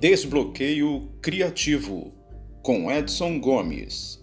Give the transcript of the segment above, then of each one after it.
Desbloqueio Criativo, com Edson Gomes.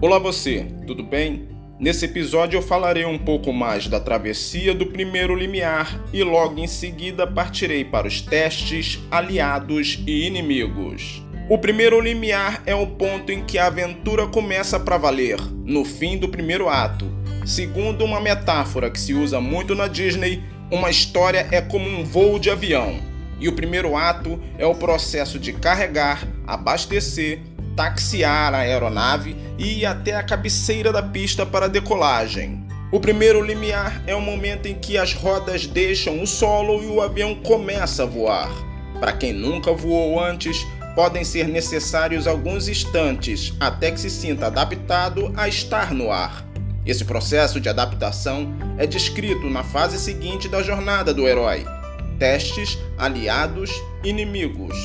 Olá você, tudo bem? Nesse episódio eu falarei um pouco mais da travessia do primeiro limiar e logo em seguida partirei para os testes, aliados e inimigos. O primeiro limiar é o ponto em que a aventura começa para valer, no fim do primeiro ato. Segundo uma metáfora que se usa muito na Disney, uma história é como um voo de avião. E o primeiro ato é o processo de carregar, abastecer, taxiar a aeronave e ir até a cabeceira da pista para decolagem. O primeiro limiar é o momento em que as rodas deixam o solo e o avião começa a voar. Para quem nunca voou antes, podem ser necessários alguns instantes até que se sinta adaptado a estar no ar. Esse processo de adaptação é descrito na fase seguinte da jornada do herói: testes, aliados, inimigos.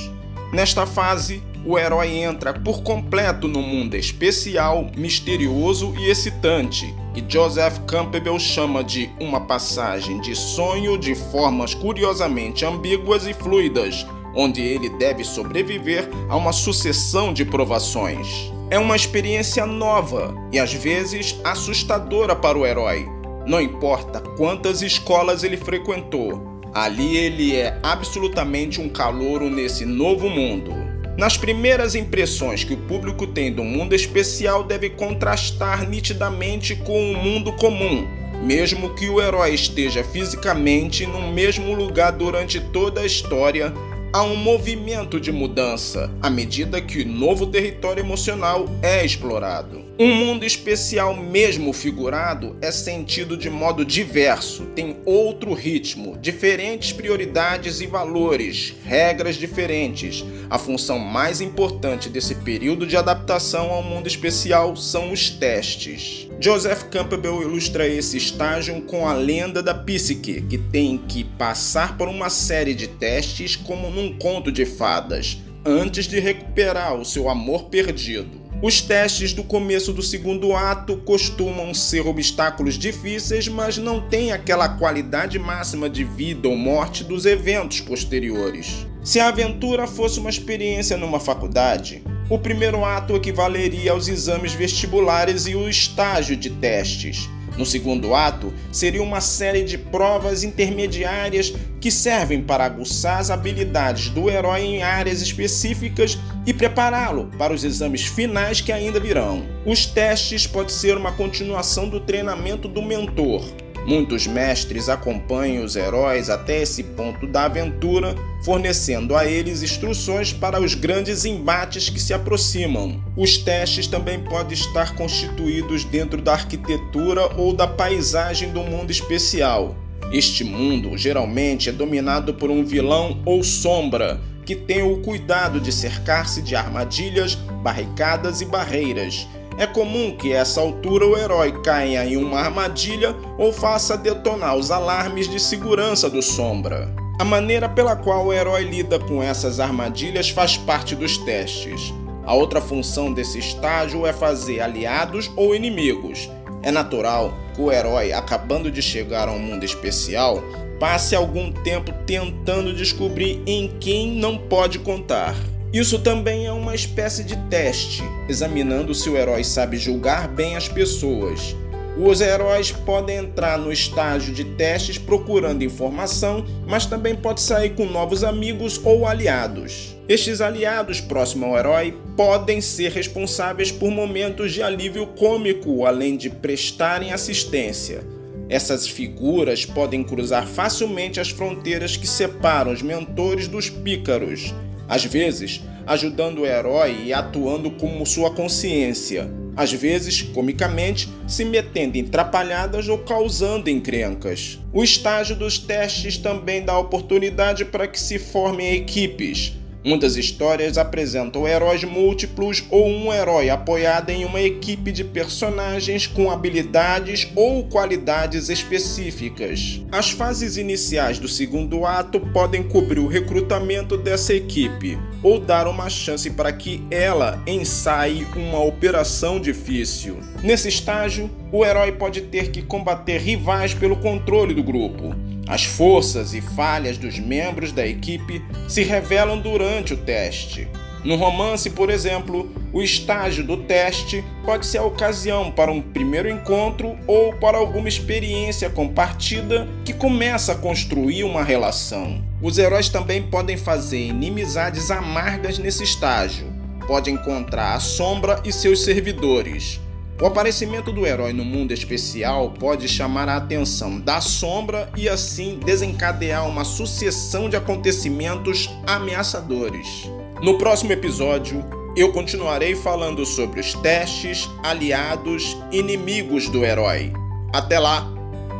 Nesta fase, o herói entra por completo no mundo especial, misterioso e excitante, que Joseph Campbell chama de uma passagem de sonho de formas curiosamente ambíguas e fluidas, onde ele deve sobreviver a uma sucessão de provações. É uma experiência nova e às vezes assustadora para o herói. Não importa quantas escolas ele frequentou, ali ele é absolutamente um calouro nesse novo mundo. Nas primeiras impressões que o público tem do mundo especial deve contrastar nitidamente com o mundo comum, mesmo que o herói esteja fisicamente no mesmo lugar durante toda a história, há um movimento de mudança à medida que o novo território emocional é explorado. Um mundo especial, mesmo figurado, é sentido de modo diverso, tem outro ritmo, diferentes prioridades e valores, regras diferentes. A função mais importante desse período de adaptação ao mundo especial são os testes. Joseph Campbell ilustra esse estágio com a lenda da psique, que tem que passar por uma série de testes como num conto de fadas, antes de recuperar o seu amor perdido. Os testes do começo do segundo ato costumam ser obstáculos difíceis, mas não têm aquela qualidade máxima de vida ou morte dos eventos posteriores. Se a aventura fosse uma experiência numa faculdade, o primeiro ato equivaleria aos exames vestibulares e o estágio de testes. No segundo ato, seria uma série de provas intermediárias que servem para aguçar as habilidades do herói em áreas específicas e prepará-lo para os exames finais que ainda virão. Os testes podem ser uma continuação do treinamento do mentor, Muitos mestres acompanham os heróis até esse ponto da aventura, fornecendo a eles instruções para os grandes embates que se aproximam. Os testes também podem estar constituídos dentro da arquitetura ou da paisagem do mundo especial. Este mundo geralmente é dominado por um vilão ou sombra que tem o cuidado de cercar-se de armadilhas, barricadas e barreiras é comum que a essa altura o herói caia em uma armadilha ou faça detonar os alarmes de segurança do Sombra. A maneira pela qual o herói lida com essas armadilhas faz parte dos testes. A outra função desse estágio é fazer aliados ou inimigos. É natural que o herói, acabando de chegar a um mundo especial, passe algum tempo tentando descobrir em quem não pode contar. Isso também é uma espécie de teste, examinando se o herói sabe julgar bem as pessoas. Os heróis podem entrar no estágio de testes procurando informação, mas também pode sair com novos amigos ou aliados. Estes aliados próximos ao herói podem ser responsáveis por momentos de alívio cômico, além de prestarem assistência. Essas figuras podem cruzar facilmente as fronteiras que separam os mentores dos pícaros às vezes ajudando o herói e atuando como sua consciência, às vezes, comicamente, se metendo em trapalhadas ou causando encrencas. O estágio dos testes também dá oportunidade para que se formem equipes. Muitas histórias apresentam heróis múltiplos ou um herói apoiado em uma equipe de personagens com habilidades ou qualidades específicas. As fases iniciais do segundo ato podem cobrir o recrutamento dessa equipe ou dar uma chance para que ela ensaie uma operação difícil. Nesse estágio, o herói pode ter que combater rivais pelo controle do grupo as forças e falhas dos membros da equipe se revelam durante o teste. No romance, por exemplo, o estágio do teste pode ser a ocasião para um primeiro encontro ou para alguma experiência compartida que começa a construir uma relação. Os heróis também podem fazer inimizades amargas nesse estágio. Pode encontrar a sombra e seus servidores, o aparecimento do herói no mundo especial pode chamar a atenção da sombra e assim desencadear uma sucessão de acontecimentos ameaçadores. No próximo episódio, eu continuarei falando sobre os testes, aliados, inimigos do herói. Até lá,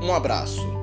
um abraço.